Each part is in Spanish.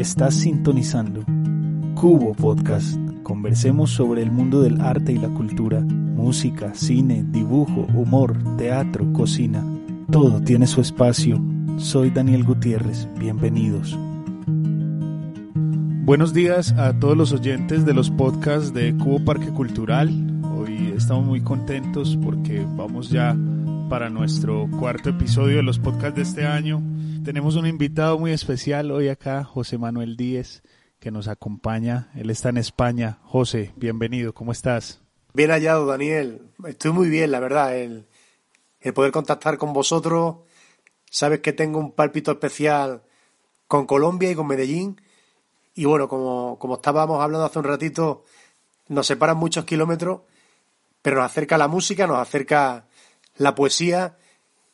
Estás sintonizando Cubo Podcast. Conversemos sobre el mundo del arte y la cultura, música, cine, dibujo, humor, teatro, cocina. Todo tiene su espacio. Soy Daniel Gutiérrez. Bienvenidos. Buenos días a todos los oyentes de los podcasts de Cubo Parque Cultural. Hoy estamos muy contentos porque vamos ya para nuestro cuarto episodio de los podcasts de este año. Tenemos un invitado muy especial hoy acá, José Manuel Díez, que nos acompaña. Él está en España. José, bienvenido, ¿cómo estás? Bien hallado, Daniel. Estoy muy bien, la verdad. El, el poder contactar con vosotros. Sabes que tengo un pálpito especial con Colombia y con Medellín. Y bueno, como, como estábamos hablando hace un ratito, nos separan muchos kilómetros, pero nos acerca la música, nos acerca la poesía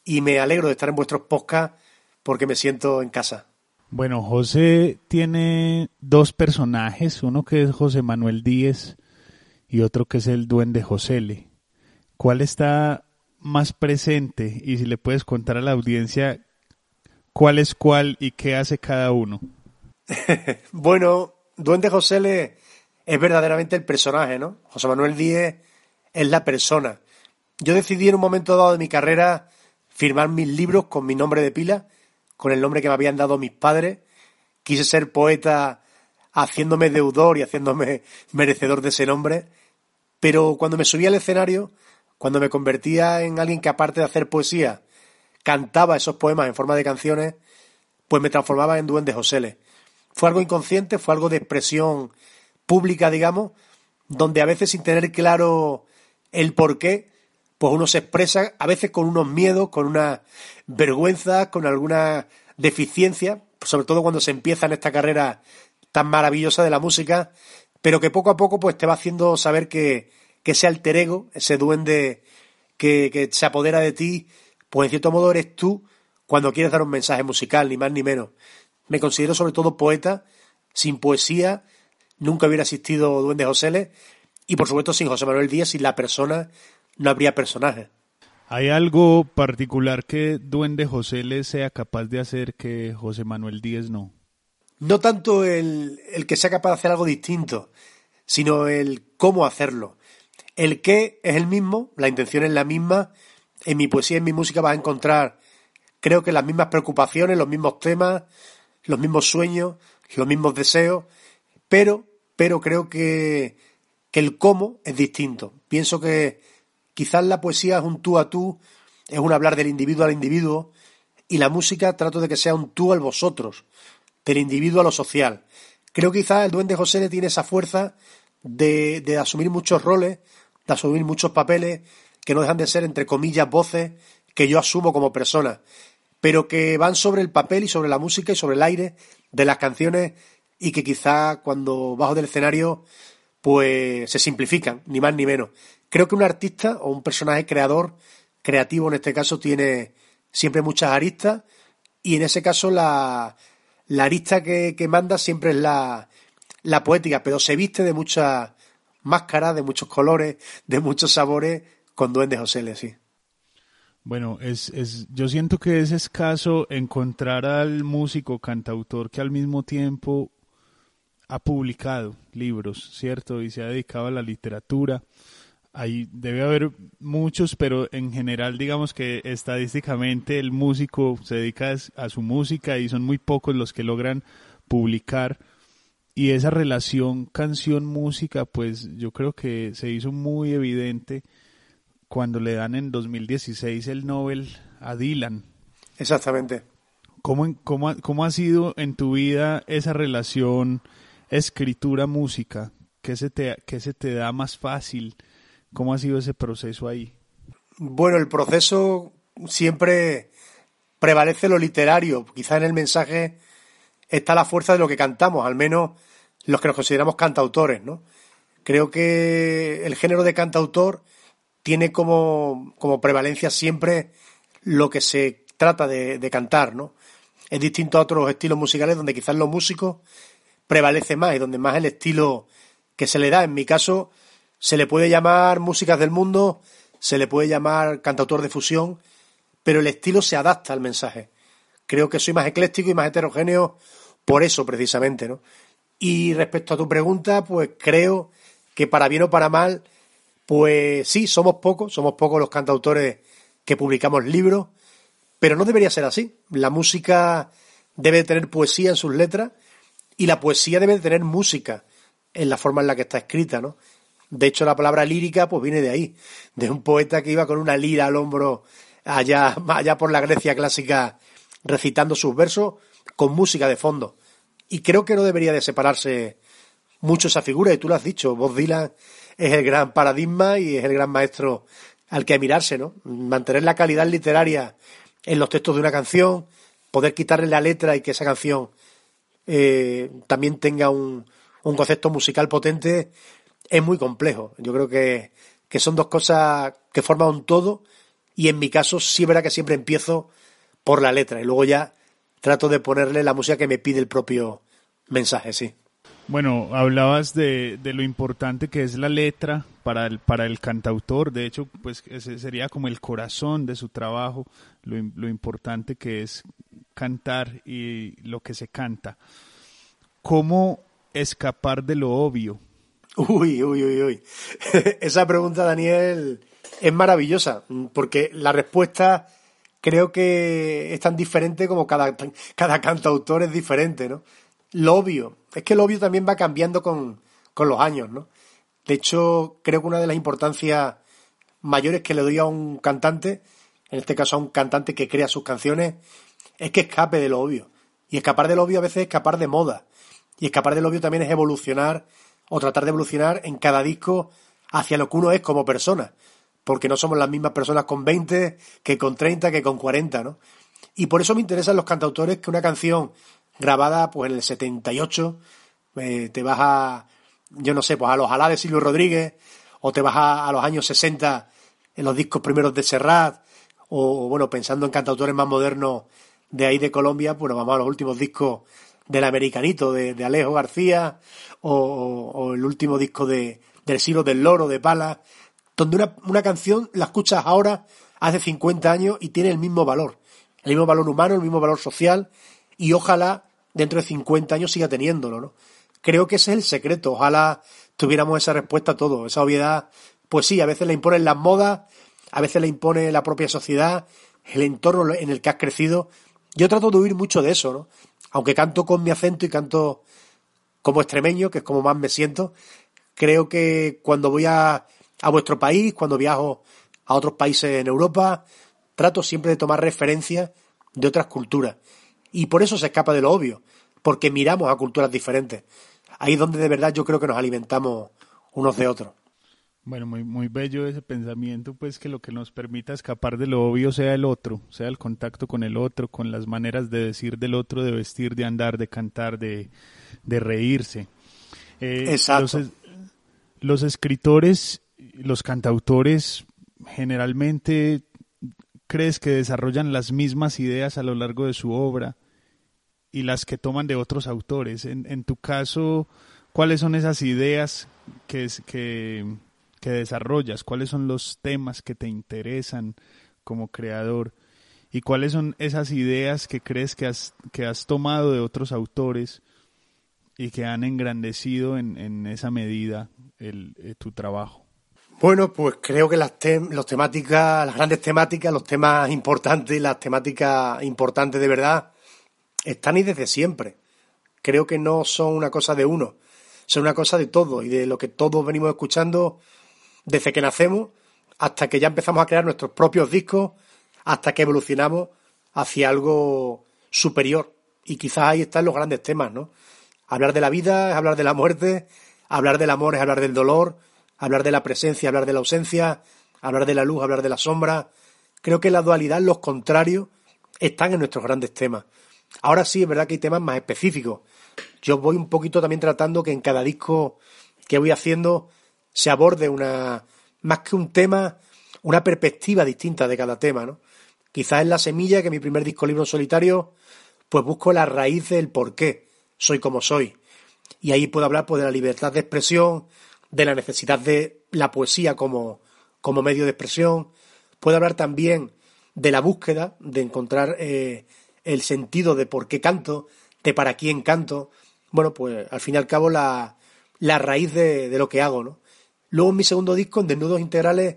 y me alegro de estar en vuestros podcasts porque me siento en casa. Bueno, José tiene dos personajes, uno que es José Manuel Díez y otro que es el duende Josele. ¿Cuál está más presente? Y si le puedes contar a la audiencia cuál es cuál y qué hace cada uno. bueno, duende Josele es verdaderamente el personaje, ¿no? José Manuel Díez es la persona. Yo decidí en un momento dado de mi carrera firmar mis libros con mi nombre de pila, con el nombre que me habían dado mis padres. Quise ser poeta haciéndome deudor y haciéndome merecedor de ese nombre. Pero cuando me subía al escenario, cuando me convertía en alguien que aparte de hacer poesía, cantaba esos poemas en forma de canciones, pues me transformaba en Duende Josele. Fue algo inconsciente, fue algo de expresión pública, digamos, donde a veces sin tener claro el porqué, pues uno se expresa a veces con unos miedos, con una vergüenza, con alguna deficiencia, sobre todo cuando se empieza en esta carrera tan maravillosa de la música, pero que poco a poco pues te va haciendo saber que, que ese alter ego, ese duende que, que se apodera de ti, pues en cierto modo eres tú cuando quieres dar un mensaje musical, ni más ni menos. Me considero sobre todo poeta, sin poesía nunca hubiera existido Duende José y por supuesto sin José Manuel Díaz, sin la persona no habría personaje. ¿Hay algo particular que Duende José le sea capaz de hacer que José Manuel Díez no? No tanto el, el que sea capaz de hacer algo distinto, sino el cómo hacerlo. El qué es el mismo, la intención es la misma. En mi poesía, en mi música vas a encontrar, creo que las mismas preocupaciones, los mismos temas, los mismos sueños, los mismos deseos, pero, pero creo que, que el cómo es distinto. Pienso que Quizás la poesía es un tú a tú, es un hablar del individuo al individuo, y la música trato de que sea un tú al vosotros, del individuo a lo social. Creo que quizás el duende José le tiene esa fuerza de, de asumir muchos roles, de asumir muchos papeles, que no dejan de ser, entre comillas, voces que yo asumo como persona, pero que van sobre el papel y sobre la música y sobre el aire de las canciones y que quizá cuando bajo del escenario pues se simplifican, ni más ni menos. Creo que un artista o un personaje creador, creativo en este caso, tiene siempre muchas aristas y en ese caso la, la arista que, manda siempre es la, la poética, pero se viste de muchas máscaras, de muchos colores, de muchos sabores con Duende José, sí. Bueno, es, es, yo siento que es escaso encontrar al músico cantautor que al mismo tiempo ha publicado libros, ¿cierto? Y se ha dedicado a la literatura Ahí debe haber muchos, pero en general digamos que estadísticamente el músico se dedica a su música y son muy pocos los que logran publicar. Y esa relación canción-música, pues yo creo que se hizo muy evidente cuando le dan en 2016 el Nobel a Dylan. Exactamente. ¿Cómo, cómo, cómo ha sido en tu vida esa relación escritura-música? ¿Qué se, te, ¿Qué se te da más fácil? ¿Cómo ha sido ese proceso ahí? Bueno, el proceso siempre prevalece lo literario. Quizá en el mensaje está la fuerza de lo que cantamos, al menos los que nos consideramos cantautores, ¿no? Creo que el género de cantautor tiene como, como prevalencia siempre lo que se trata de, de, cantar, ¿no? Es distinto a otros estilos musicales donde quizás los músicos prevalece más y donde más el estilo que se le da. En mi caso, se le puede llamar músicas del mundo, se le puede llamar cantautor de fusión, pero el estilo se adapta al mensaje. Creo que soy más ecléctico y más heterogéneo por eso precisamente, ¿no? Y respecto a tu pregunta, pues creo que para bien o para mal, pues sí, somos pocos, somos pocos los cantautores que publicamos libros, pero no debería ser así. La música debe tener poesía en sus letras y la poesía debe tener música en la forma en la que está escrita, ¿no? De hecho, la palabra lírica pues viene de ahí, de un poeta que iba con una lira al hombro allá, allá por la Grecia clásica recitando sus versos con música de fondo. Y creo que no debería de separarse mucho esa figura, y tú lo has dicho, Bob Dylan es el gran paradigma y es el gran maestro al que mirarse, ¿no? Mantener la calidad literaria en los textos de una canción, poder quitarle la letra y que esa canción eh, también tenga un, un concepto musical potente, es muy complejo. Yo creo que, que son dos cosas que forman un todo y en mi caso sí verá que siempre empiezo por la letra y luego ya trato de ponerle la música que me pide el propio mensaje, sí. Bueno, hablabas de, de, lo importante que es la letra para el, para el cantautor, de hecho, pues ese sería como el corazón de su trabajo, lo, lo importante que es cantar y lo que se canta. ¿Cómo escapar de lo obvio? Uy, uy, uy, uy. Esa pregunta, Daniel, es maravillosa, porque la respuesta creo que es tan diferente como cada, cada cantautor es diferente, ¿no? Lo obvio, es que lo obvio también va cambiando con, con los años, ¿no? De hecho, creo que una de las importancias mayores que le doy a un cantante, en este caso a un cantante que crea sus canciones, es que escape de lo obvio. Y escapar de lo obvio a veces es escapar de moda. Y escapar de lo obvio también es evolucionar o tratar de evolucionar en cada disco hacia lo que uno es como persona porque no somos las mismas personas con 20 que con 30 que con 40, ¿no? Y por eso me interesan los cantautores que una canción grabada pues en el 78 eh, te vas a, yo no sé, pues a los Alá de Silvio Rodríguez o te vas a, los años 60 en los discos primeros de Serrat o, bueno, pensando en cantautores más modernos de ahí de Colombia, pues vamos a los últimos discos del Americanito de, Alejo García o, el último disco de, del Silo del Loro de Pala donde una, una canción la escuchas ahora, hace 50 años, y tiene el mismo valor. El mismo valor humano, el mismo valor social, y ojalá dentro de 50 años siga teniéndolo, ¿no? Creo que ese es el secreto. Ojalá tuviéramos esa respuesta a todo. Esa obviedad, pues sí, a veces la imponen las modas, a veces la impone la propia sociedad, el entorno en el que has crecido. Yo trato de huir mucho de eso, ¿no? Aunque canto con mi acento y canto como extremeño, que es como más me siento, creo que cuando voy a a vuestro país, cuando viajo a otros países en Europa, trato siempre de tomar referencias de otras culturas. Y por eso se escapa de lo obvio, porque miramos a culturas diferentes. Ahí es donde de verdad yo creo que nos alimentamos unos de otros. Bueno, muy, muy bello ese pensamiento, pues que lo que nos permita escapar de lo obvio sea el otro, sea el contacto con el otro, con las maneras de decir del otro, de vestir, de andar, de cantar, de, de reírse. Eh, Exacto. Los, los escritores los cantautores generalmente crees que desarrollan las mismas ideas a lo largo de su obra y las que toman de otros autores. En, en tu caso, ¿cuáles son esas ideas que, que, que desarrollas? ¿Cuáles son los temas que te interesan como creador? ¿Y cuáles son esas ideas que crees que has, que has tomado de otros autores y que han engrandecido en, en esa medida el, eh, tu trabajo? Bueno, pues creo que las, los temáticas, las grandes temáticas, los temas importantes, las temáticas importantes de verdad, están ahí desde siempre. Creo que no son una cosa de uno, son una cosa de todo y de lo que todos venimos escuchando desde que nacemos hasta que ya empezamos a crear nuestros propios discos, hasta que evolucionamos hacia algo superior. Y quizás ahí están los grandes temas, ¿no? Hablar de la vida es hablar de la muerte, hablar del amor es hablar del dolor, hablar de la presencia, hablar de la ausencia, hablar de la luz, hablar de la sombra. Creo que la dualidad, los contrarios, están en nuestros grandes temas. Ahora sí, es verdad que hay temas más específicos. Yo voy un poquito también tratando que en cada disco que voy haciendo se aborde una, más que un tema, una perspectiva distinta de cada tema, ¿no? Quizás es la semilla que mi primer disco libro solitario, pues busco la raíz del por qué soy como soy. Y ahí puedo hablar pues, de la libertad de expresión, de la necesidad de la poesía como, como medio de expresión. Puede hablar también de la búsqueda, de encontrar eh, el sentido de por qué canto, de para quién canto. Bueno, pues al fin y al cabo la, la raíz de, de lo que hago, ¿no? Luego en mi segundo disco, en Desnudos Integrales,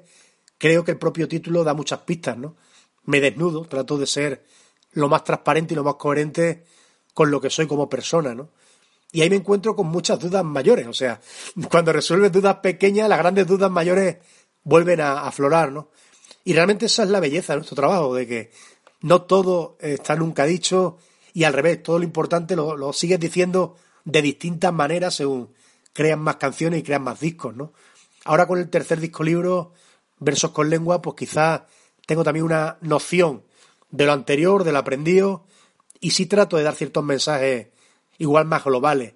creo que el propio título da muchas pistas, ¿no? Me desnudo, trato de ser lo más transparente y lo más coherente con lo que soy como persona, ¿no? Y ahí me encuentro con muchas dudas mayores, o sea, cuando resuelves dudas pequeñas, las grandes dudas mayores vuelven a aflorar, ¿no? Y realmente esa es la belleza de nuestro trabajo, de que no todo está nunca dicho y al revés, todo lo importante lo, sigues diciendo de distintas maneras según crean más canciones y crean más discos, ¿no? Ahora con el tercer disco libro, Versos con Lengua, pues quizás tengo también una noción de lo anterior, de lo aprendido, y sí trato de dar ciertos mensajes igual más globales.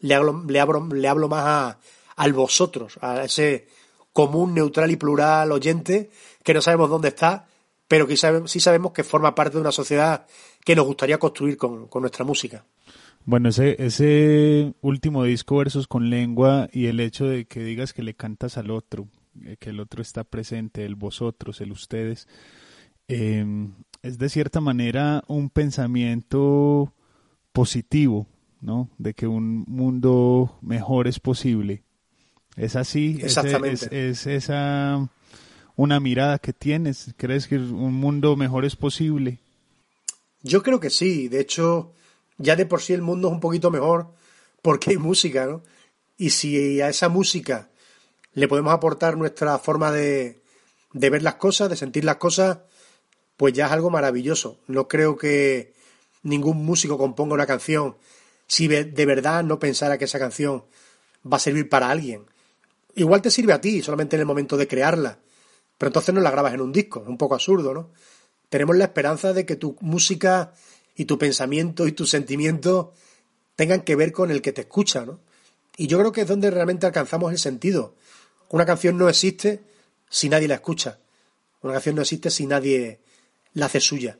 Le hablo, le hablo, le hablo más a, al vosotros, a ese común, neutral y plural oyente que no sabemos dónde está, pero que sí sabemos que forma parte de una sociedad que nos gustaría construir con, con nuestra música. Bueno, ese, ese último disco, Versos con Lengua, y el hecho de que digas que le cantas al otro, eh, que el otro está presente, el vosotros, el ustedes, eh, es de cierta manera un pensamiento positivo, ¿no? De que un mundo mejor es posible. ¿Es así? Exactamente. ¿Es, es, esa una mirada que tienes? ¿Crees que un mundo mejor es posible? Yo creo que sí. De hecho, ya de por sí el mundo es un poquito mejor porque hay música, ¿no? Y si a esa música le podemos aportar nuestra forma de, de ver las cosas, de sentir las cosas, pues ya es algo maravilloso. No creo que ningún músico componga una canción si de verdad no pensara que esa canción va a servir para alguien. Igual te sirve a ti, solamente en el momento de crearla, pero entonces no la grabas en un disco, es un poco absurdo, ¿no? Tenemos la esperanza de que tu música y tu pensamiento y tus sentimientos tengan que ver con el que te escucha, ¿no? Y yo creo que es donde realmente alcanzamos el sentido. Una canción no existe si nadie la escucha. Una canción no existe si nadie la hace suya.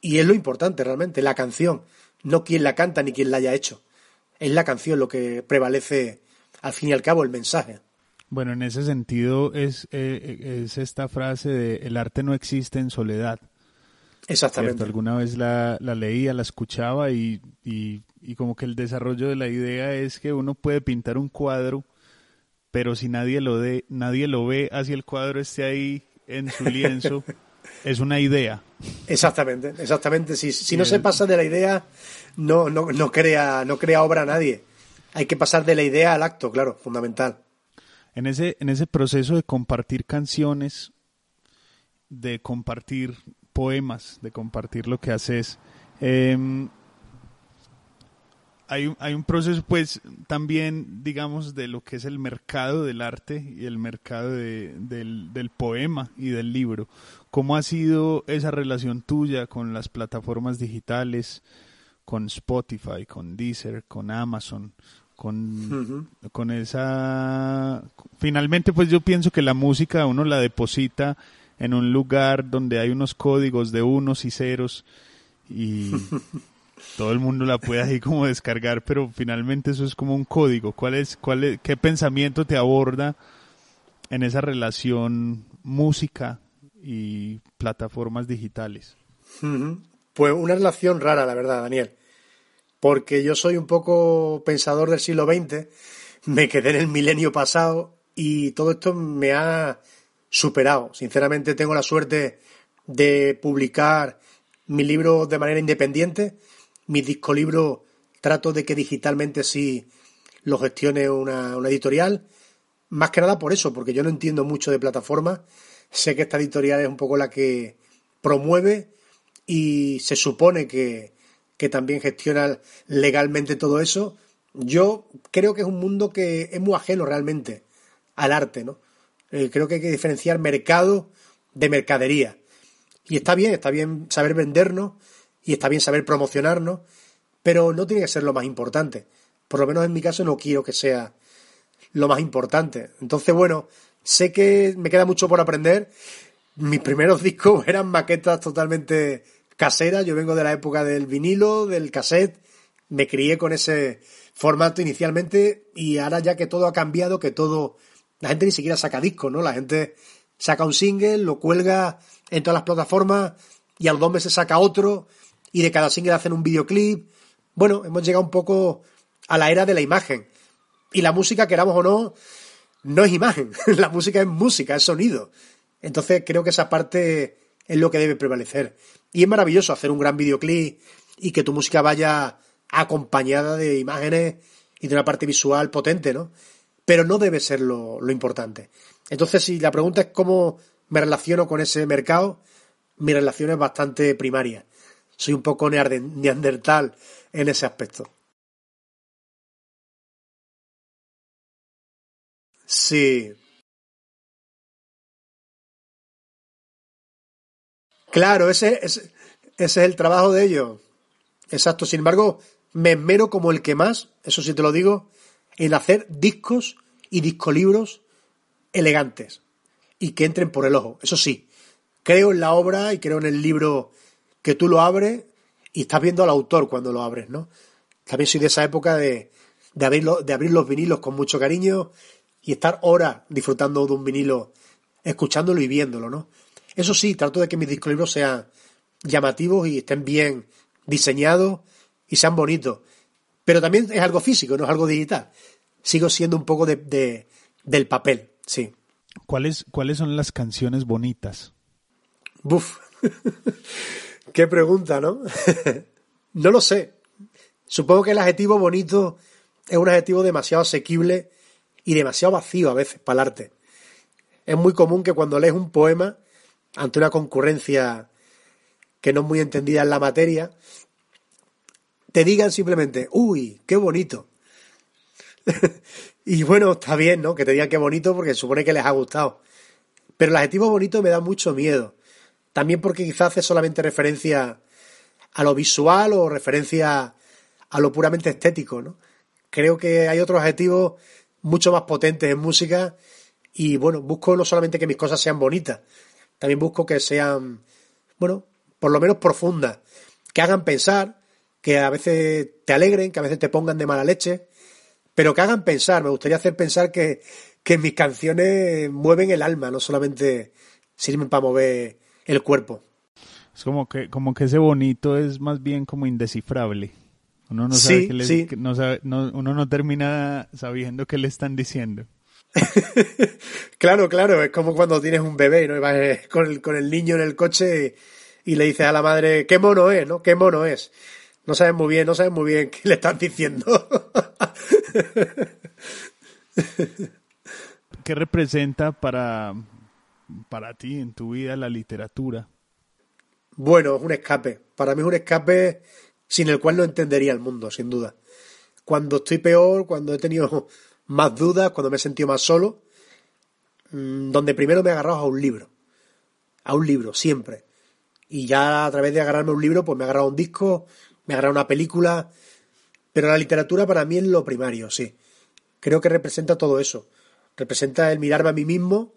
Y es lo importante realmente, la canción, no quien la canta ni quien la haya hecho. Es la canción lo que prevalece al fin y al cabo el mensaje. Bueno, en ese sentido es, eh, es esta frase de el arte no existe en soledad. Exactamente. ¿Cierto? Alguna vez la, la, leía, la escuchaba y, y, y, como que el desarrollo de la idea es que uno puede pintar un cuadro, pero si nadie lo, de, nadie lo ve, así el cuadro esté ahí en su lienzo, es una idea. Exactamente, exactamente. Si, si no se pasa de la idea, no, no, no, crea, no crea obra a nadie. Hay que pasar de la idea al acto, claro, fundamental. En ese, en ese proceso de compartir canciones, de compartir poemas, de compartir lo que haces, eh, hay, hay un proceso pues también digamos de lo que es el mercado del arte y el mercado de, del, del, poema y del libro. ¿Cómo ha sido esa relación tuya con las plataformas digitales, con Spotify, con Deezer, con Amazon, con, uh -huh. con esa... Finalmente pues yo pienso que la música uno la deposita en un lugar donde hay unos códigos de unos y ceros y todo el mundo la puede ahí como descargar, pero finalmente eso es como un código. ¿Cuál es, cuál es, qué pensamiento te aborda en esa relación música y plataformas digitales? Pues una relación rara, la verdad, Daniel. Porque yo soy un poco pensador del siglo XX, me quedé en el milenio pasado y todo esto me ha superado. Sinceramente tengo la suerte de publicar mi libro de manera independiente mi disco libro trato de que digitalmente sí lo gestione una, una, editorial. Más que nada por eso, porque yo no entiendo mucho de plataformas. Sé que esta editorial es un poco la que promueve y se supone que, que también gestiona legalmente todo eso. Yo creo que es un mundo que es muy ajeno realmente al arte, ¿no? Eh, creo que hay que diferenciar mercado de mercadería. Y está bien, está bien saber vendernos y está bien saber promocionarnos, pero no tiene que ser lo más importante. Por lo menos en mi caso no quiero que sea lo más importante. Entonces, bueno, sé que me queda mucho por aprender. Mis primeros discos eran maquetas totalmente caseras. Yo vengo de la época del vinilo, del cassette. Me crié con ese formato inicialmente y ahora ya que todo ha cambiado, que todo... La gente ni siquiera saca discos, ¿no? La gente saca un single, lo cuelga en todas las plataformas y a los dos meses saca otro y de cada single hacen un videoclip. bueno, hemos llegado un poco a la era de la imagen. Y la música, queramos o no, no es imagen. la música es música, es sonido. Entonces creo que esa parte es lo que debe prevalecer. Y es maravilloso hacer un gran videoclip y que tu música vaya acompañada de imágenes y de una parte visual potente, ¿no? Pero no debe ser lo, lo importante. Entonces, si la pregunta es cómo me relaciono con ese mercado, mi relación es bastante primaria. Soy un poco neandertal en ese aspecto. Sí. Claro, ese, ese, es el trabajo de ellos. Exacto. Sin embargo, me esmero como el que más, eso sí te lo digo, en hacer discos y discolibros elegantes y que entren por el ojo. Eso sí, creo en la obra y creo en el libro que tú lo abres y estás viendo al autor cuando lo abres, ¿no? También soy de esa época de, de, abrirlo, de abrir los vinilos con mucho cariño y estar horas disfrutando de un vinilo, escuchándolo y viéndolo, ¿no? Eso sí, trato de que mis discos sean llamativos y estén bien diseñados y sean bonitos. Pero también es algo físico, no es algo digital. Sigo siendo un poco de, del papel, sí. ¿Cuáles, ¿Cuáles son las canciones bonitas? Buf. Qué pregunta, ¿no? no lo sé. Supongo que el adjetivo bonito es un adjetivo demasiado asequible y demasiado vacío a veces para el arte. Es muy común que cuando lees un poema ante una concurrencia que no es muy entendida en la materia, te digan simplemente, uy, qué bonito. y bueno, está bien, ¿no? Que te digan qué bonito porque supone que les ha gustado. Pero el adjetivo bonito me da mucho miedo. También porque quizás hace solamente referencia a lo visual o referencia a lo puramente estético, ¿no? Creo que hay otros adjetivos mucho más potentes en música y bueno, busco no solamente que mis cosas sean bonitas, también busco que sean, bueno, por lo menos profundas, que hagan pensar, que a veces te alegren, que a veces te pongan de mala leche, pero que hagan pensar. Me gustaría hacer pensar que, que mis canciones mueven el alma, no solamente sirven para mover el cuerpo. Es como que, como que ese bonito es más bien como indescifrable. Uno no sabe que uno no termina sabiendo qué le están diciendo. claro, claro, es como cuando tienes un bebé, ¿no? Y vas eh, con el, con el niño en el coche y, le dices a la madre, qué mono es, ¿no? Qué mono es. No sabes muy bien, no sabes muy bien qué le estás diciendo. ¿Qué representa para, para ti en tu vida la literatura? Bueno, es un escape. Para mí es un escape sin el cual no entendería el mundo, sin duda. Cuando estoy peor, cuando he tenido más dudas, cuando me he sentido más solo, mm, donde primero me he agarrado a un libro. A un libro, siempre. Y ya a través de agarrarme un libro, pues me he agarrado un disco, me he agarrado una película. Pero la literatura para mí es lo primario, sí. Creo que representa todo eso. Representa el mirarme a mí mismo.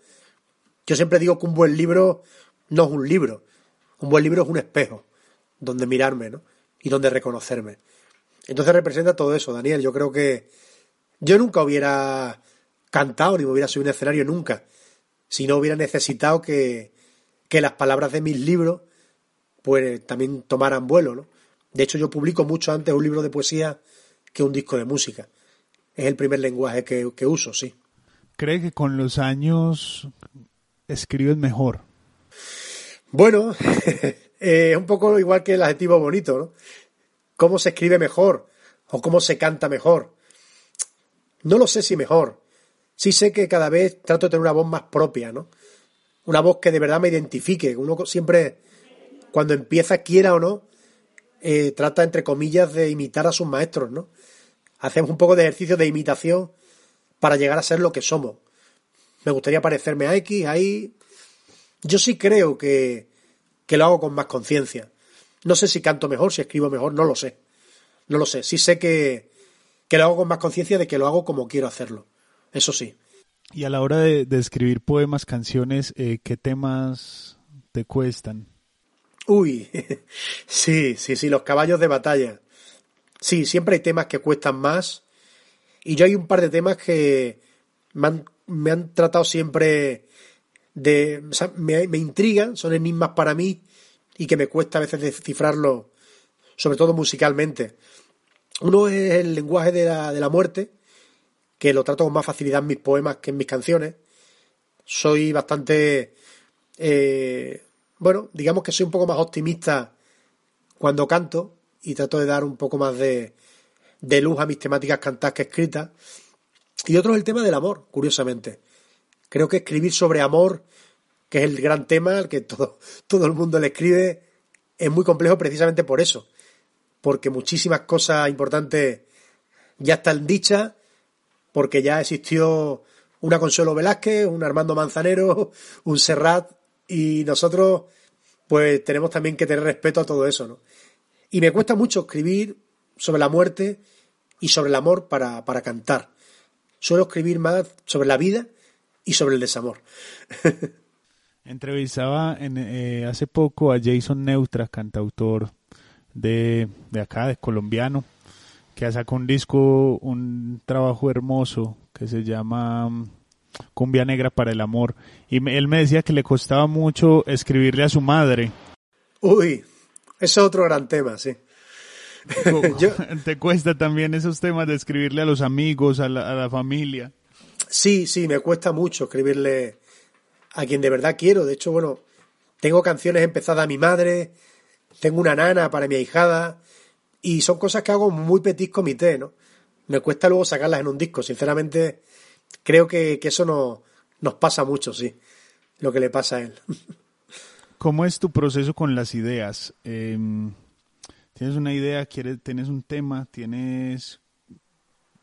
Yo siempre digo que un buen libro no es un libro. Un buen libro es un espejo donde mirarme, ¿no? y donde reconocerme. Entonces representa todo eso, Daniel. Yo creo que yo nunca hubiera cantado ni me hubiera subido a un escenario nunca si no hubiera necesitado que, que las palabras de mis libros pues también tomaran vuelo, ¿no? De hecho, yo publico mucho antes un libro de poesía que un disco de música. Es el primer lenguaje que, que uso, sí. ¿Cree que con los años escribes mejor? Bueno, Eh, es un poco igual que el adjetivo bonito, ¿no? ¿Cómo se escribe mejor? ¿O cómo se canta mejor? No lo sé si mejor. Sí sé que cada vez trato de tener una voz más propia, ¿no? Una voz que de verdad me identifique. Uno siempre, cuando empieza, quiera o no, eh, trata, entre comillas, de imitar a sus maestros, ¿no? Hacemos un poco de ejercicio de imitación para llegar a ser lo que somos. Me gustaría parecerme a X, ahí. Yo sí creo que, que lo hago con más conciencia. No sé si canto mejor, si escribo mejor, no lo sé. No lo sé. Sí sé que, que lo hago con más conciencia de que lo hago como quiero hacerlo. Eso sí. Y a la hora de, escribir poemas, canciones, eh, ¿qué temas te cuestan? Uy, sí, sí, sí, los caballos de batalla. Sí, siempre hay temas que cuestan más. Y yo hay un par de temas que me han, me han tratado siempre de, me, me, intrigan, son enigmas para mí y que me cuesta a veces descifrarlo, sobre todo musicalmente. Uno es el lenguaje de la, de la muerte, que lo trato con más facilidad en mis poemas que en mis canciones. Soy bastante, eh, bueno, digamos que soy un poco más optimista cuando canto y trato de dar un poco más de, de luz a mis temáticas cantadas que escritas. Y otro es el tema del amor, curiosamente. Creo que escribir sobre amor, que es el gran tema al que todo, todo el mundo le escribe, es muy complejo precisamente por eso. Porque muchísimas cosas importantes ya están dichas, porque ya existió una Consuelo Velázquez, un Armando Manzanero, un Serrat, y nosotros pues tenemos también que tener respeto a todo eso, ¿no? Y me cuesta mucho escribir sobre la muerte y sobre el amor para, para cantar. Suelo escribir más sobre la vida y sobre el desamor. Entrevistaba en, eh, hace poco a Jason Neutra, cantautor de, de acá, de colombiano, que sacado un disco, un trabajo hermoso que se llama mm, Cumbia Negra para el Amor. Y él me decía que le costaba mucho escribirle a su madre. Uy, eso es otro gran tema, sí. ¿Te cuesta también esos temas de escribirle a los amigos, a la, a la familia? Sí, sí, me cuesta mucho escribirle a quien de verdad quiero. De hecho, bueno, tengo canciones empezadas a mi madre, tengo una nana para mi ahijada, y son cosas que hago muy petit comité, ¿no? Me cuesta luego sacarlas en un disco. Sinceramente, creo que, eso no, nos pasa mucho, sí, lo que le pasa a él. ¿Cómo es tu proceso con las ideas? Em, ¿Tienes una idea? ¿Quieres, ¿Tienes un tema? ¿Tienes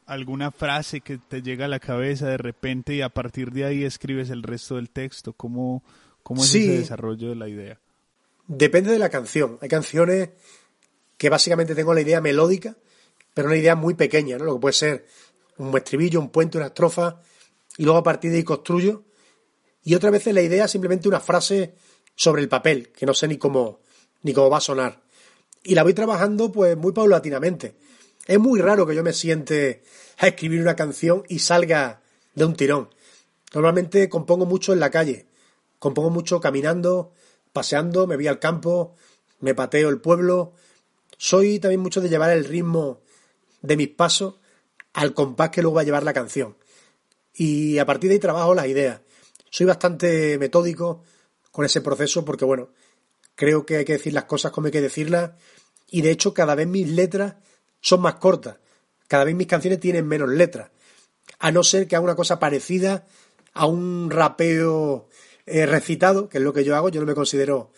alguna frase que te llega a la cabeza de repente y a partir de ahí escribes el resto del texto? ¿Cómo, cómo es ese desarrollo de la idea? Depende de la canción. Hay canciones que básicamente tengo la idea melódica, pero una idea muy pequeña, ¿no? Lo que puede ser un estribillo, un puente, una estrofa, y luego a partir de ahí construyo. Y otra vez la idea es simplemente una frase sobre el papel, que no sé ni cómo, ni cómo va a sonar. Y la voy trabajando pues muy paulatinamente. Es muy raro que yo me siente a escribir una canción y salga de un tirón. Normalmente compongo mucho en la calle, compongo mucho caminando, paseando, me voy al campo, me pateo el pueblo. Soy también mucho de llevar el ritmo de mis pasos al compás que luego va a llevar la canción. Y a partir de ahí trabajo las ideas. Soy bastante metódico con ese proceso porque, bueno, creo que hay que decir las cosas como hay que decirlas. Y de hecho, cada vez mis letras son más cortas. Cada vez mis canciones tienen menos letras. A no ser que haga una cosa parecida a un rapeo eh, recitado, que es lo que yo hago. Yo no me considero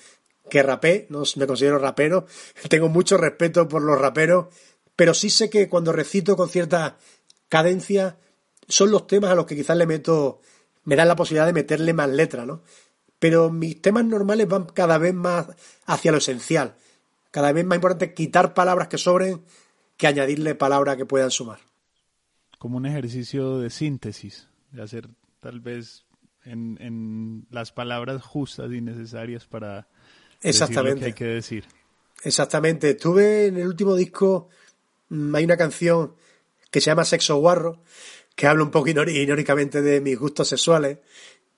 que rapé, no me considero rapero. Tengo mucho respeto por los raperos, pero sí sé que cuando recito con cierta cadencia son los temas a los que quizás le meto, me dan la posibilidad de meterle más letras, ¿no? Pero mis temas normales van cada vez más hacia lo esencial. Cada vez más importante quitar palabras que sobren que añadirle palabras que puedan sumar. Como un ejercicio de síntesis, de hacer tal vez en, las palabras justas y necesarias para Exactamente. decir lo que hay que decir. Exactamente. Estuve en el último disco, mm, hay una canción que se llama Sexo Guarro, que habla un poco irónicamente de mis gustos sexuales.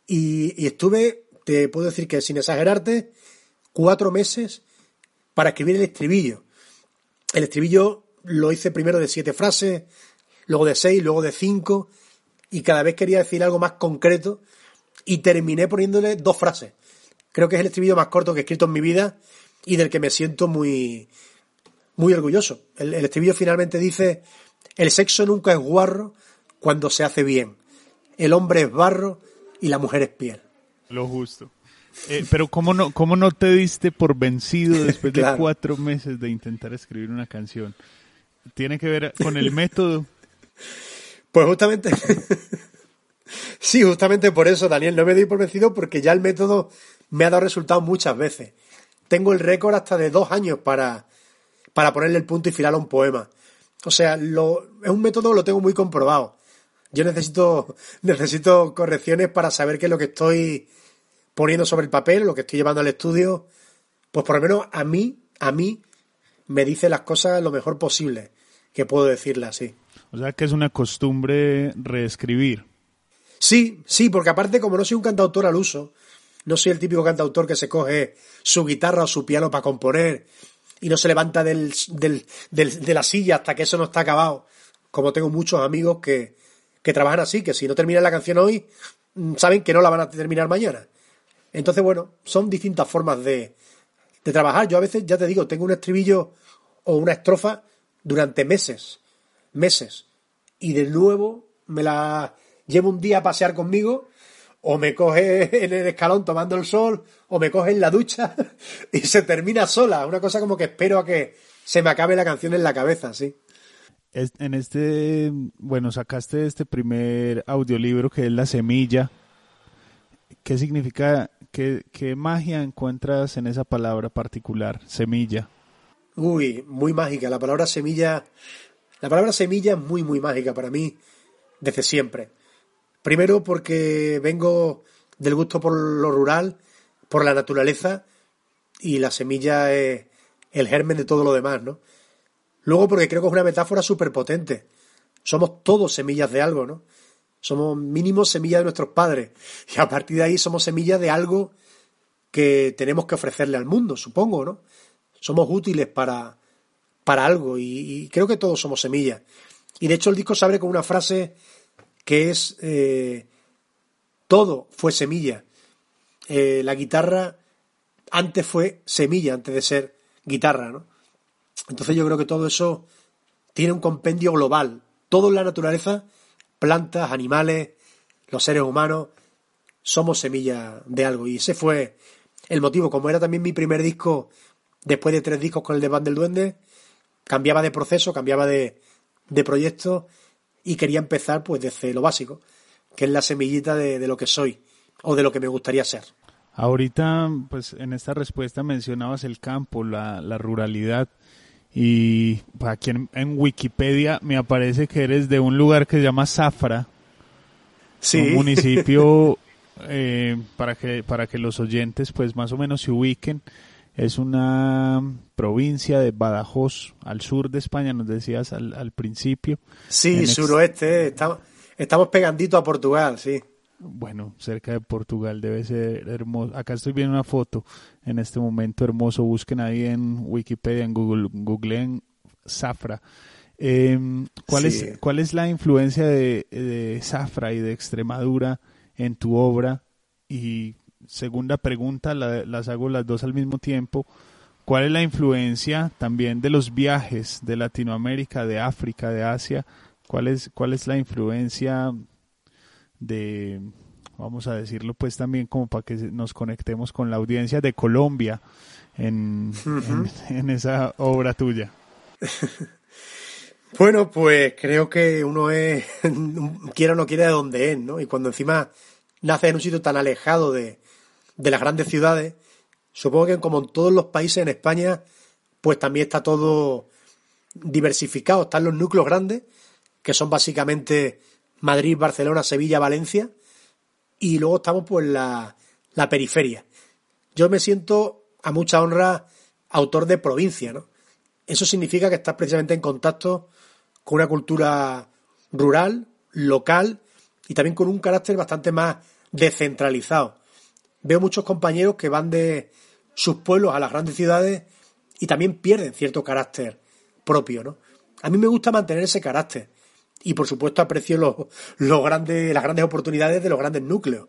Y, y, estuve, te puedo decir que sin exagerarte, cuatro meses para escribir el estribillo. El estribillo lo hice primero de siete frases, luego de seis, luego de cinco, y cada vez quería decir algo más concreto y terminé poniéndole dos frases. Creo que es el estribillo más corto que he escrito en mi vida y del que me siento muy, muy orgulloso. El, estribillo finalmente dice, el sexo nunca es guarro cuando se hace bien. El hombre es barro y la mujer es piel. Lo justo. Eh, pero ¿cómo no, ¿cómo no te diste por vencido después de cuatro meses de intentar escribir una canción? tiene que ver con el método. Pues justamente, sí, justamente por eso, Daniel, no me doy por vencido porque ya el método me ha dado resultados muchas veces. Tengo el récord hasta de dos años para, para ponerle el punto y final a un poema. O sea, lo, es un método que lo tengo muy comprobado. Yo necesito, necesito correcciones para saber qué es lo que estoy poniendo sobre el papel, lo que estoy llevando al estudio. Pues por lo menos a mí, a mí, me dice las cosas lo mejor posible que puedo decirle así. O sea que es una costumbre reescribir. Sí, sí, porque aparte como no soy un cantautor al uso, no soy el típico cantautor que se coge su guitarra o su piano para componer y no se levanta del, del, de la silla hasta que eso no está acabado. Como tengo muchos amigos que, que trabajan así, que si no terminan la canción hoy, mm, saben que no la van a terminar mañana. Entonces, bueno, son distintas formas de, de trabajar. Yo a veces, ya te digo, tengo un estribillo o una estrofa durante meses, meses. Y de nuevo me la llevo un día a pasear conmigo, o me coge en el escalón tomando el sol, o me coge en la ducha y se termina sola. Una cosa como que espero a que se me acabe la canción en la cabeza, sí. En este, bueno, sacaste este primer audiolibro que es La Semilla. ¿Qué significa, qué, qué magia encuentras en esa palabra particular, semilla? Uy, muy mágica. La palabra semilla, la palabra semilla es muy, muy mágica para mí desde siempre. Primero porque vengo del gusto por lo rural, por la naturaleza, y la semilla es el germen de todo lo demás, ¿no? Luego porque creo que es una metáfora súper potente. Somos todos semillas de algo, ¿no? Somos mínimo semillas de nuestros padres. Y a partir de ahí somos semillas de algo que tenemos que ofrecerle al mundo, supongo, ¿no? somos útiles para, para algo y, creo que todos somos semillas. Y de hecho el disco se abre con una frase que es eh, todo fue semilla. Eh, la guitarra antes fue semilla, antes de ser guitarra, ¿no? Entonces yo creo que todo eso tiene un compendio global. Todo en la naturaleza, plantas, animales, los seres humanos, somos semilla de algo. Y ese fue el motivo. Como era también mi primer disco después de tres discos con el de Band del Duende, cambiaba de proceso, cambiaba de, de proyecto y quería empezar pues desde lo básico, que es la semillita de, lo que soy o de lo que me gustaría ser. Ahorita, pues en esta respuesta mencionabas el campo, la, la ruralidad. Y aquí en, Wikipedia me aparece que eres de un lugar que se llama Zafra. Sí. Un municipio, eh, para, que, para que los oyentes pues más o menos se ubiquen. Es una provincia de Badajoz, al sur de España, nos decías al, al principio. Sí, suroeste, estamos, estamos pegandito a Portugal, sí. Bueno, cerca de Portugal debe ser hermoso. Acá estoy viendo una foto en este momento hermoso. Busquen ahí en Wikipedia, en Google, googleen Zafra. Em, ¿cuál, es, ¿Cuál es la influencia de, de Zafra y de Extremadura en tu obra? Y segunda pregunta, las hago las dos al mismo tiempo. ¿Cuál es la influencia también de los viajes de Latinoamérica, de África, de Asia? ¿Cuál es, cuál es la influencia de, vamos a decirlo pues también como para que nos conectemos con la audiencia de Colombia en, en, esa obra tuya? Bueno, pues creo que uno es, quiera o no quiera, de donde es, ¿no? Y cuando encima nace en un sitio tan alejado de, de las grandes ciudades, supongo que como en todos los países en España, pues también está todo diversificado. Están los núcleos grandes, que son básicamente Madrid, Barcelona, Sevilla, Valencia, y luego estamos pues la, la periferia. Yo me siento a mucha honra autor de provincia, ¿no? Eso significa que estás precisamente en contacto con una cultura rural, local y también con un carácter bastante más descentralizado veo muchos compañeros que van de sus pueblos a las grandes ciudades y también pierden cierto carácter propio, ¿no? A mí me gusta mantener ese carácter y por supuesto aprecio las grandes oportunidades de los grandes núcleos,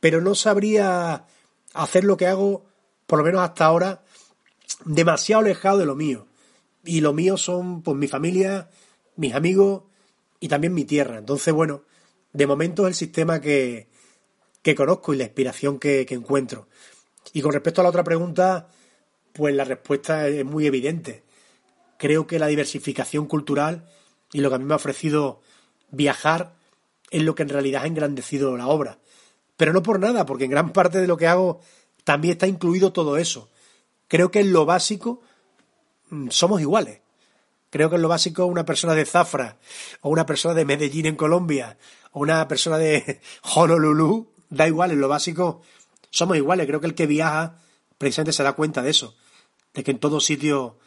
pero no sabría hacer lo que hago, por lo menos hasta ahora, demasiado alejado de lo mío. Y lo mío son pues mi familia, mis amigos y también mi tierra. Entonces, bueno, de momento es el sistema que, que conozco y la inspiración que, encuentro. Y con respecto a la otra pregunta, pues la respuesta es muy evidente. Creo que la diversificación cultural y lo que a mí me ha ofrecido viajar es lo que en realidad ha engrandecido la obra. Pero no por nada, porque en gran parte de lo que hago también está incluido todo eso. Creo que en lo básico mm, somos iguales. Creo que en lo básico una persona de Zafra o una persona de Medellín en Colombia o una persona de Honolulu da igual, en lo básico somos iguales. Creo que el que viaja precisamente se da cuenta de eso, de que en todo sitio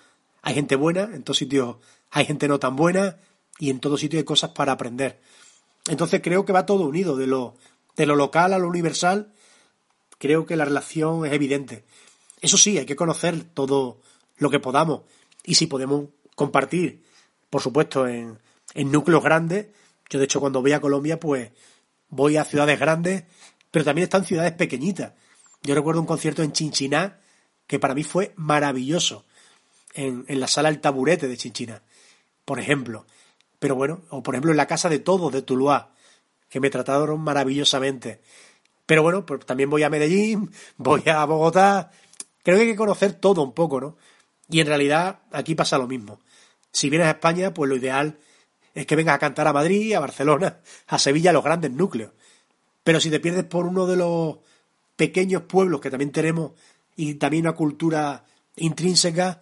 hay gente buena, en todos sitios hay gente no tan buena y en todo sitio hay cosas para aprender. Entonces creo que va todo unido, de lo, de lo local a lo universal, creo que la relación es evidente. Eso sí, hay que conocer todo lo que podamos. Y si podemos compartir, por supuesto, en, en núcleos grandes, yo de hecho cuando voy a Colombia, pues voy a ciudades grandes, pero también están ciudades pequeñitas. Yo recuerdo un concierto en Chinchiná que para mí fue maravilloso, en, en la sala El Taburete de Chinchiná, por ejemplo. Pero bueno, o por ejemplo en la Casa de Todos de Tuluá, que me trataron maravillosamente. Pero bueno, pues también voy a Medellín, voy a Bogotá. Creo que hay que conocer todo un poco, ¿no? Y en realidad aquí pasa lo mismo. Si vienes a España, pues lo ideal es que vengas a cantar a Madrid, a Barcelona, a Sevilla, a los grandes núcleos. Pero si te pierdes por uno de los pequeños pueblos que también tenemos y también una cultura intrínseca,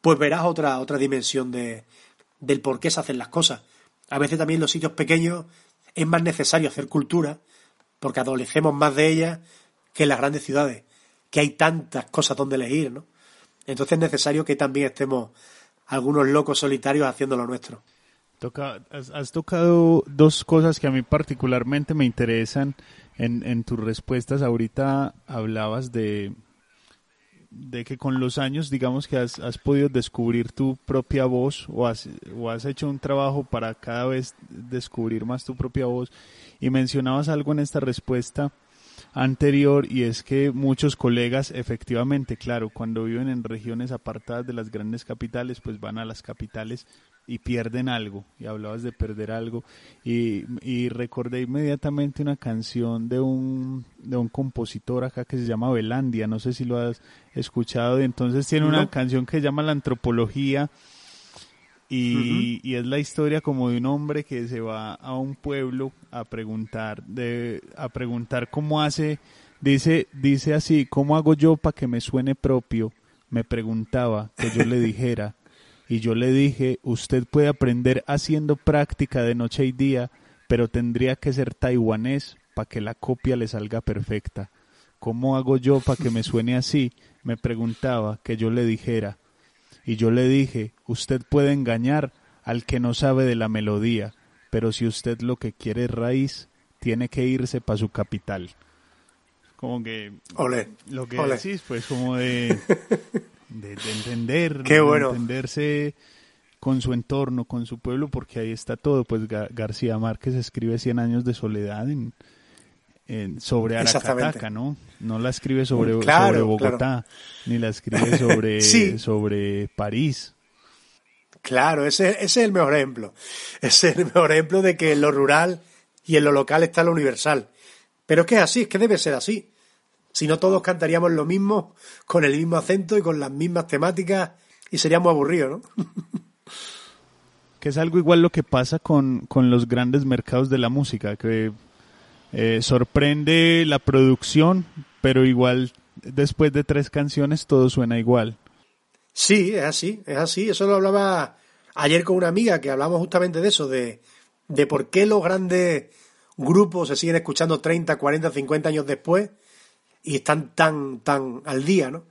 pues verás otra, otra dimensión de, del por qué se hacen las cosas. A veces también en los sitios pequeños es más necesario hacer cultura porque adolecemos más de ella que en las grandes ciudades, que hay tantas cosas donde elegir, ¿no? Entonces es necesario que también estemos algunos locos solitarios haciendo lo nuestro. Toca, has, tocado dos cosas que a mí particularmente me interesan en, en tus respuestas. Ahorita hablabas de, de que con los años, digamos que has, has podido descubrir tu propia voz o has, o has hecho un trabajo para cada vez descubrir más tu propia voz. Y mencionabas algo en esta respuesta anterior y es que muchos colegas efectivamente, claro, cuando viven en regiones apartadas de las grandes capitales, pues van a las capitales y pierden algo, y hablabas de perder algo, y, y, recordé inmediatamente una canción de un, de un compositor acá que se llama Belandia, no sé si lo has escuchado, y entonces tiene una canción que se llama La Antropología, y, y, es la historia como de un hombre que se va a un pueblo a preguntar, de, a preguntar cómo hace, dice, dice así, ¿cómo hago yo para que me suene propio? Me preguntaba que yo le dijera y yo le dije, usted puede aprender haciendo práctica de noche y día, pero tendría que ser taiwanés para que la copia le salga perfecta. ¿Cómo hago yo para que me suene así? Me preguntaba que yo le dijera. Y yo le dije, usted puede engañar al que no sabe de la melodía, pero si usted lo que quiere es raíz, tiene que irse para su capital. Como que lo que decís, pues como de de, entender, de entenderse con su entorno, con su pueblo, porque ahí está todo. Pues García Márquez escribe Cien años de soledad en, sobre Aracataca, ¿no? No la escribe sobre, Bogotá, ni la escribe sobre, sobre París. Claro, ese, ese, es el mejor ejemplo. Ese es el mejor ejemplo de que en lo rural y en lo local está lo universal. Pero es que es así, es que debe ser así. Si no todos cantaríamos lo mismo, con el mismo acento y con las mismas temáticas, y seríamos aburridos, ¿no? que es algo igual lo que pasa con, los grandes mercados de la música, que eh, sorprende la producción, pero igual después de tres canciones todo suena igual. Sí, es así, es así. Eso lo hablaba ayer con una amiga que hablamos justamente de eso, de, de por qué los grandes grupos se siguen escuchando 30, 40, 50 años después y están tan, tan al día, ¿no?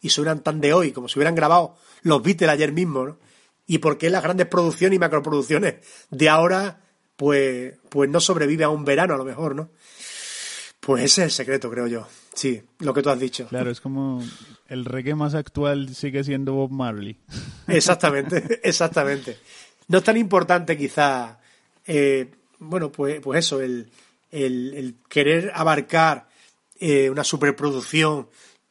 Y suenan tan de hoy, como si hubieran grabado los Beatles ayer mismo, ¿no? Y por qué las grandes producciones y macroproducciones de ahora, pues, pues no sobrevive a un verano a lo mejor, ¿no? Pues ese es el secreto, creo yo. Sí, lo que tú has dicho. Claro, es como el reggae más actual sigue siendo Bob Marley. Exactamente, exactamente. No es tan importante quizá, eh, bueno, pues, pues eso, el, el, el querer abarcar eh, una superproducción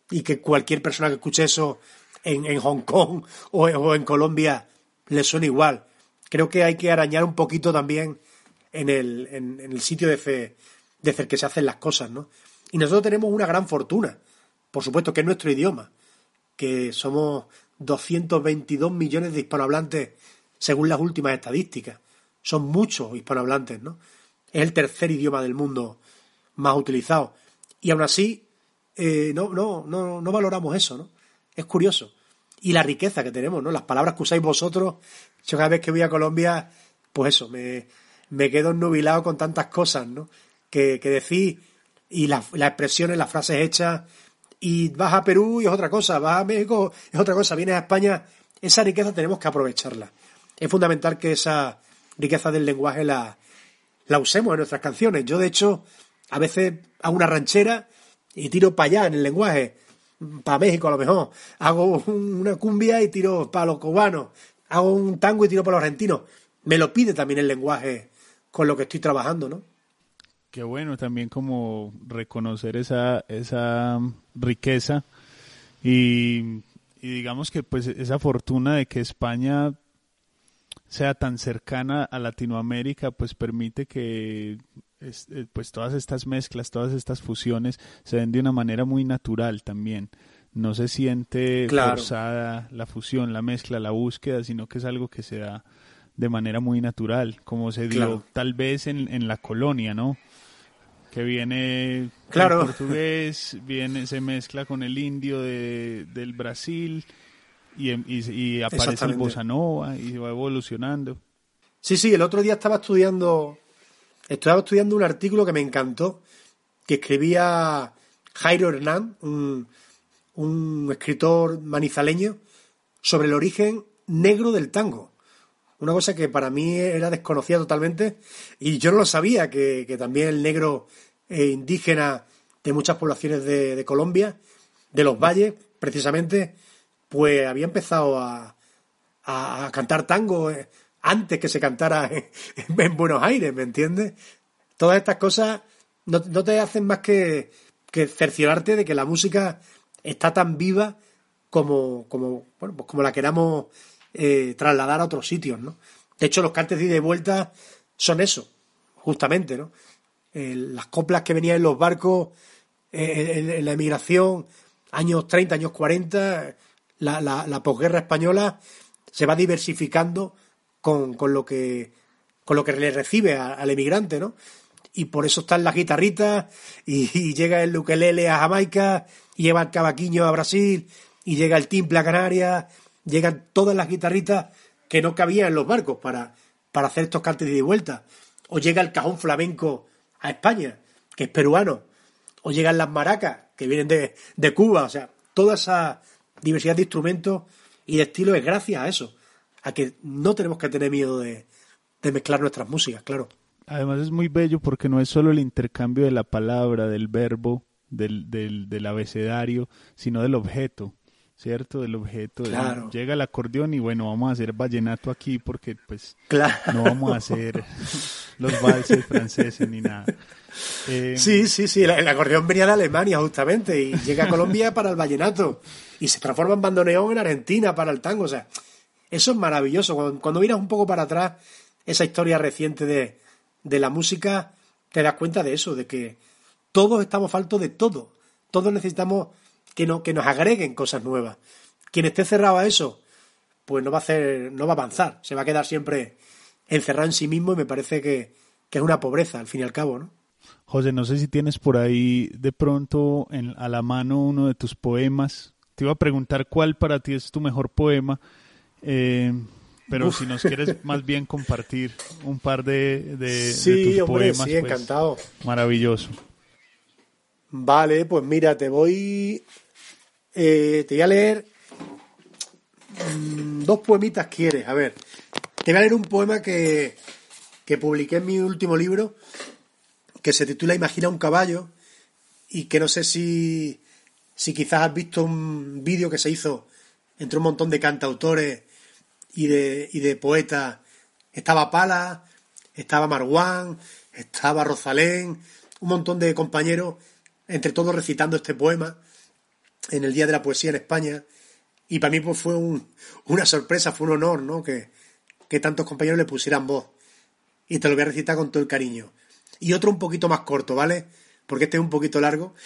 y que cualquier persona que escuche eso en, en Hong Kong o, en Colombia le suene igual. Creo que hay que arañar un poquito también en el, en, el sitio de, fe, que se hacen las cosas, ¿no? Y nosotros tenemos una gran fortuna, por supuesto que es nuestro idioma, que somos 222 millones de hispanohablantes según las últimas estadísticas. Son muchos hispanohablantes, ¿no? Es el tercer idioma del mundo más utilizado. Y aún así, eh, no, no, no, no valoramos eso, ¿no? Es curioso. Y la riqueza que tenemos, ¿no? Las palabras que usáis vosotros, yo cada vez que voy a Colombia, pues eso, me, me quedo ennubilado con tantas cosas, ¿no? Que, que decís, y las, las expresiones, las frases hechas, y vas a Perú y es otra cosa, vas a México es otra cosa, vienes a España, esa riqueza tenemos que aprovecharla. Es fundamental que esa riqueza del lenguaje la, la usemos en nuestras canciones. Yo, de hecho, a veces hago una ranchera y tiro para allá en el lenguaje. para México a lo mejor, hago una cumbia y tiro para los cubanos, hago un tango y tiro para los argentinos. Me lo pide también el lenguaje con lo que estoy trabajando, ¿no? Qué bueno también como reconocer esa, esa riqueza y, digamos que pues esa fortuna de que España sea tan cercana a Latinoamérica pues permite que eh, pues todas estas mezclas, todas estas fusiones se den de una manera muy natural también. No se siente forzada la fusión, la mezcla, la búsqueda, sino que es algo que se da de manera muy natural, como se dio tal vez en, en la colonia, ¿no? que viene claro. el portugués, viene, se mezcla con el indio de, del Brasil y, y, aparece el bossa nova y va evolucionando. Sí, sí, el otro día estaba estudiando, estaba estudiando un artículo que me encantó, que escribía Jairo Hernán, un, un escritor manizaleño, sobre el origen negro del tango. Una cosa que para mí era desconocida totalmente y yo no lo sabía, que, también el negro eh, indígena de muchas poblaciones de, Colombia, de los valles, precisamente, pues había empezado a, cantar tango eh, antes que se cantara en, Buenos Aires, ¿me entiendes? Todas estas cosas no, te hacen más que, cerciorarte de que la música está tan viva como, como, bueno, pues como la queramos eh, trasladar a otros sitios, ¿no? De hecho, los cantes de ida y vuelta son eso, justamente, ¿no? las coplas que venían en los barcos eh, en, la emigración, años 30, años 40, la, la, posguerra española se va diversificando con, con, lo que con lo que le recibe al emigrante, ¿no? Y por eso están las guitarritas, y, llega el ukelele a Jamaica, y lleva el cavaquinho a Brasil, y llega el timple a Canarias, llegan todas las guitarritas que no cabían en los barcos para, para hacer estos cantes de vuelta. O llega el cajón flamenco a España, que es peruano. O llegan las maracas, que vienen de, de Cuba. O sea, toda esa diversidad de instrumentos y de estilos es gracias a eso. A que no tenemos que tener miedo de, de mezclar nuestras músicas, claro. Además es muy bello porque no es solo el intercambio de la palabra, del verbo, del, del, del abecedario, sino del objeto. ¿cierto? Del objeto. llega el acordeón y bueno, vamos a hacer vallenato aquí porque pues no vamos a hacer los valses franceses ni nada. Eh, sí, sí, sí, el, acordeón venía de Alemania justamente y llega a Colombia para el vallenato y se transforma en bandoneón en Argentina para el tango, o sea, eso es maravilloso. Cuando, miras un poco para atrás esa historia reciente de, de la música, te das cuenta de eso, de que todos estamos faltos de todo. Todos necesitamos que, no, que nos agreguen cosas nuevas. Quien esté cerrado a eso, pues no va a hacer, no va a avanzar, se va a quedar siempre encerrado en sí mismo y me parece que, que es una pobreza, al fin y al cabo, ¿no? José, no sé si tienes por ahí de pronto en, a la mano uno de tus poemas. Te iba a preguntar cuál para ti es tu mejor poema, eh, pero si nos quieres más bien compartir un par de, de, tus poemas. Sí, pues, encantado. Maravilloso. Vale, pues mira, te voy eh, te voy a leer mm, dos poemitas quieres. A ver, te voy a leer un poema que, que publiqué en mi último libro, que se titula Imagina un caballo, y que no sé si, si quizás has visto un vídeo que se hizo entre un montón de cantautores y de, y de poetas. Estaba Pala, estaba Marwan, estaba Rosalén, un montón de compañeros, entre todos recitando este poema en el Día de la Poesía en España. Y para mí pues, fue una sorpresa, fue un honor, ¿no? Que, que tantos compañeros le pusieran voz. Y te lo voy a recitar con todo el cariño. Y otro un poquito más corto, ¿vale? Porque este es un poquito largo.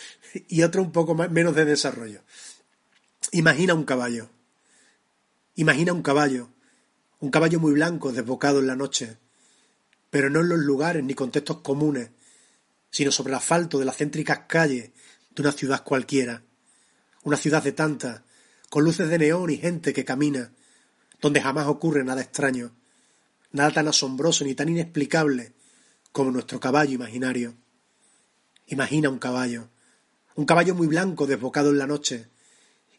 Y otro un poco más, menos de desarrollo. Imagina un caballo. Imagina un caballo. Un caballo muy blanco, desbocado en la noche. Pero no en los lugares ni contextos comunes, sino sobre el asfalto de las céntricas calles de una ciudad cualquiera una ciudad de tantas, con luces de neón y gente que camina, donde jamás ocurre nada extraño, nada tan asombroso ni tan inexplicable como nuestro caballo imaginario. Imagina un caballo, un caballo muy blanco desbocado en la noche.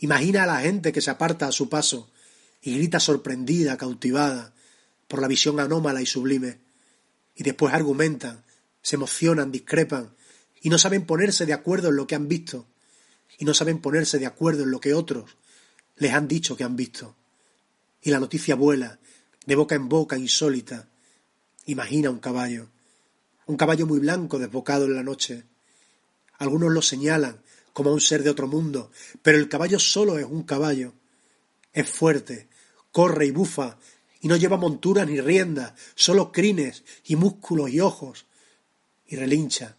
Imagina a la gente que se aparta a su paso y grita sorprendida, cautivada por la visión anómala y sublime, y después argumentan, se emocionan, discrepan, y no saben ponerse de acuerdo en lo que han visto, y no saben ponerse de acuerdo en lo que otros les han dicho que han visto. Y la noticia vuela, de boca en boca, insólita. Imagina un caballo, un caballo muy blanco desbocado en la noche. Algunos lo señalan como a un ser de otro mundo, pero el caballo solo es un caballo. Es fuerte, corre y bufa, y no lleva montura ni rienda, solo crines y músculos y ojos, y relincha,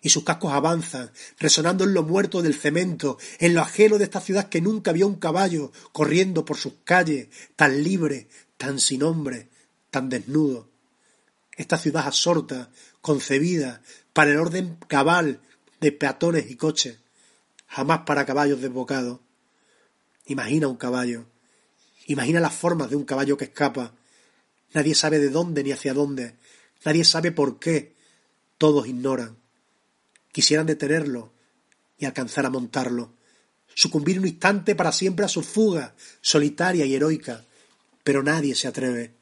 y sus cascos avanzan, resonando en lo muerto del cemento, en lo ajeno de esta ciudad que nunca vio un caballo corriendo por sus calles, tan libre, tan sin hombre, tan desnudo. Esta ciudad absorta, concebida para el orden cabal de peatones y coches, jamás para caballos desbocados. Imagina un caballo, imagina las formas de un caballo que escapa. Nadie sabe de dónde ni hacia dónde, nadie sabe por qué, todos ignoran quisieran detenerlo y alcanzar a montarlo, sucumbir un instante para siempre a su fuga, solitaria y heroica, pero nadie se atreve.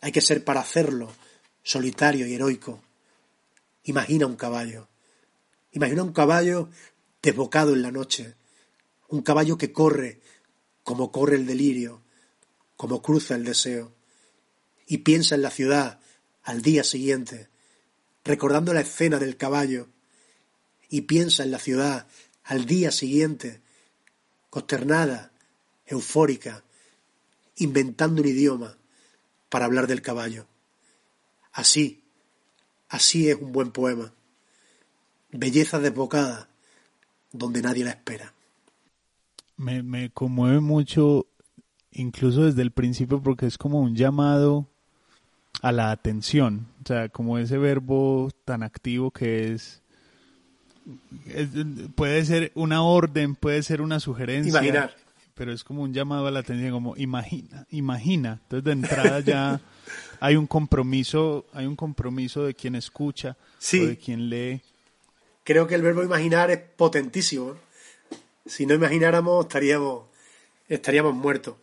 Hay que ser para hacerlo, solitario y heroico. Imagina un caballo. Imagina un caballo desbocado en la noche, un caballo que corre como corre el delirio, como cruza el deseo, y piensa en la ciudad al día siguiente, recordando la escena del caballo, y piensa en la ciudad al día siguiente, consternada, eufórica, inventando un idioma para hablar del caballo. Así, así es un buen poema. Belleza desbocada, donde nadie la espera. Me, me conmueve mucho, incluso desde el principio, porque es como un llamado a la atención, o sea, como ese verbo tan activo que es puede ser una orden, puede ser una sugerencia. Imaginar. Pero es como un llamado a la atención, como imagina, imagina. Entonces de entrada ya hay un compromiso, hay un compromiso de quien escucha o de quien lee. Creo que el verbo imaginar es potentísimo. Si no imagináramos estaríamos, estaríamos muertos.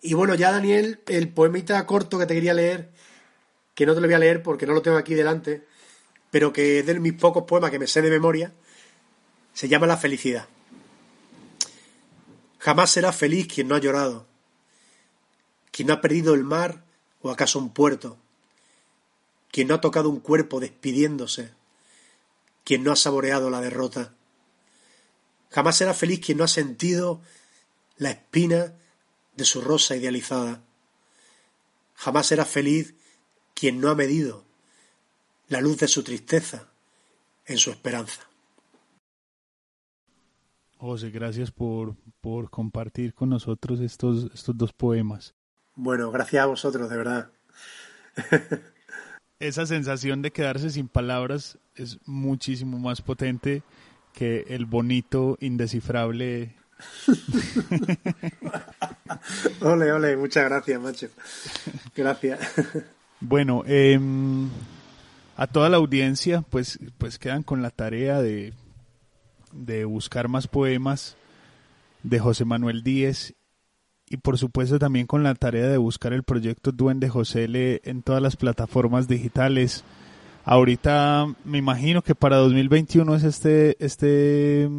Y bueno, ya Daniel, el poemita corto que te quería leer, que no te lo voy a leer porque no lo tengo aquí delante, pero que es de mis pocos poemas que me sé de memoria, se llama La felicidad. Jamás será feliz quien no ha llorado, quien no ha perdido el mar o acaso un puerto, quien no ha tocado un cuerpo despidiéndose, quien no ha saboreado la derrota. Jamás será feliz quien no ha sentido la espina de su rosa idealizada. Jamás será feliz quien no ha medido la luz de su tristeza en su esperanza. José, gracias por, por compartir con nosotros estos, estos dos poemas. Bueno, gracias a vosotros, de verdad. Esa sensación de quedarse sin palabras es muchísimo más potente que el bonito, indescifrable. ole, ole, muchas gracias, macho. Gracias. Bueno, eh, a toda la audiencia, pues, pues quedan con la tarea de, de buscar más poemas de José Manuel Díez y por supuesto también con la tarea de buscar el proyecto Duende José Le en todas las plataformas digitales. Ahorita me imagino que para 2021 es este, este,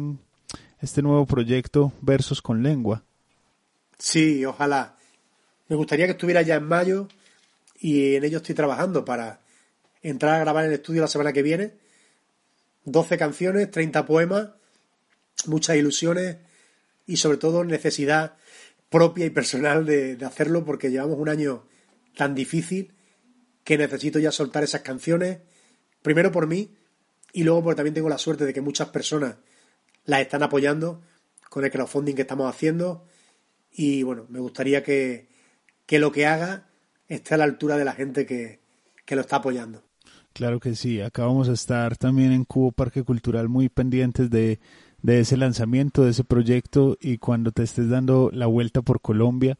este nuevo proyecto Versos con Lengua. Sí, ojalá. Me gustaría que estuviera ya en mayo y en ello estoy trabajando para entrar a grabar en el estudio la semana que viene. 12 canciones, 30 poemas, muchas ilusiones y sobre todo necesidad propia y personal de, hacerlo porque llevamos un año tan difícil que necesito ya soltar esas canciones, primero por mí y luego porque también tengo la suerte de que muchas personas las están apoyando con el crowdfunding que estamos haciendo y bueno, me gustaría que, que lo que haga esté a la altura de la gente que, que lo está apoyando. Claro que sí, acá vamos a estar también en Cubo Parque Cultural muy pendientes de, ese lanzamiento, de ese proyecto y cuando te estés dando la vuelta por Colombia,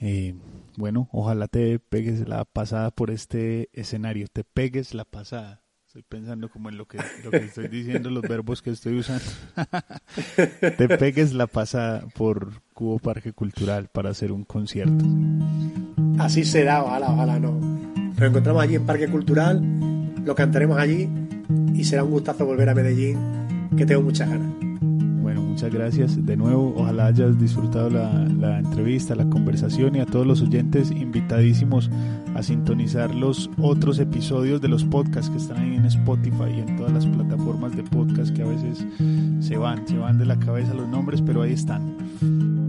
eh, bueno, ojalá te pegues la pasada por este escenario, te pegues la pasada. Estoy pensando como en lo que, lo que estoy diciendo, los verbos que estoy usando. te pegues la pasada por Cubo Parque Cultural para hacer un concierto. Así será, ojalá, ojalá no. Nos encontramos allí en Parque Cultural lo cantaremos allí y será un gustazo volver a Medellín, que tengo muchas ganas. Bueno, muchas gracias de nuevo. Ojalá hayas disfrutado la, la, entrevista, la conversación y a todos los oyentes invitadísimos a sintonizar los otros episodios de los podcasts que están ahí en Spotify y en todas las plataformas de podcast que a veces se van, se van de la cabeza los nombres, pero ahí están.